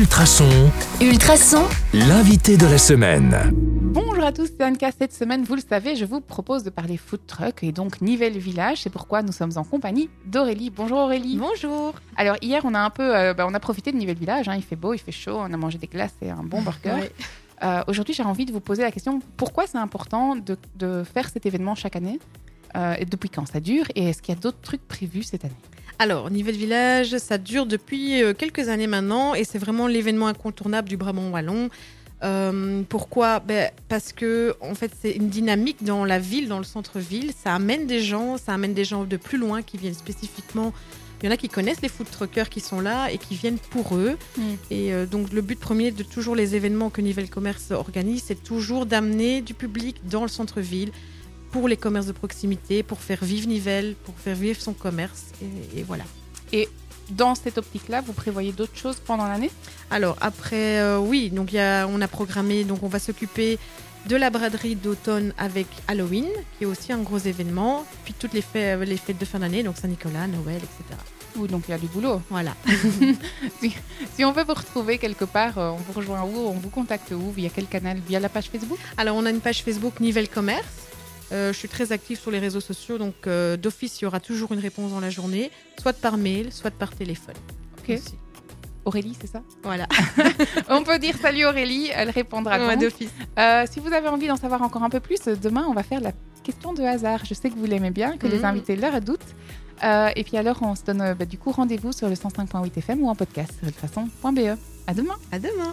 Ultrason, Ultrason, l'invité de la semaine. Bonjour à tous, c'est Anka. Cette semaine, vous le savez, je vous propose de parler food truck et donc Nivelles Village. C'est pourquoi nous sommes en compagnie d'Aurélie. Bonjour Aurélie. Bonjour. Alors hier, on a un peu, euh, bah, on a profité de Nivelles Village. hein. Il fait beau, il fait chaud, on a mangé des glaces et un bon burger. Ouais. Euh, Aujourd'hui, j'ai envie de vous poser la question pourquoi c'est important de, de faire cet événement chaque année Euh, et Depuis quand ça dure Et est-ce qu'il y a d'autres trucs prévus cette année? Alors, Nivelles Village, ça dure depuis euh, quelques années maintenant et c'est vraiment l'événement incontournable du Brabant Wallon. Euh, pourquoi? Ben, Parce que en fait, c'est une dynamique dans la ville, dans le centre-ville. Ça amène des gens, ça amène des gens de plus loin qui viennent spécifiquement. Il y en a qui connaissent les food truckers qui sont là et qui viennent pour eux. Mm. Et euh, donc, le but premier de toujours les événements que Nivelles Commerce organise, c'est toujours d'amener du public dans le centre-ville pour les commerces de proximité, pour faire vivre Nivelles, pour faire vivre son commerce. Et, et voilà. Dans cette optique-là, vous prévoyez d'autres choses pendant l'année? Alors après, euh, oui, donc il y a, on a programmé, donc on va s'occuper de la braderie d'automne avec Halloween, qui est aussi un gros événement, puis toutes les fêtes, les fêtes de fin d'année, donc Saint-Nicolas, Noël, etc. Donc il y a du boulot Voilà. Si on veut vous retrouver quelque part, euh, on vous rejoint où On vous contacte où? Via quel canal? Via la page Facebook? Alors on a une page Facebook Nivelles Commerce. Euh, je suis très active sur les réseaux sociaux, donc euh, d'office, il y aura toujours une réponse dans la journée, soit par mail, soit par téléphone. Ok. Aurélie, c'est ça? Voilà, On peut dire salut Aurélie, elle répondra Ouais, d'office. Euh, si vous avez envie d'en savoir encore un peu plus, demain on va faire la question de hasard. Je sais que vous l'aimez bien, que les Mhm. invités le redoutent. Et puis alors on se donne bah, du coup rendez-vous sur le 105.8 FM ou en podcast sur de façon.be. À demain À demain.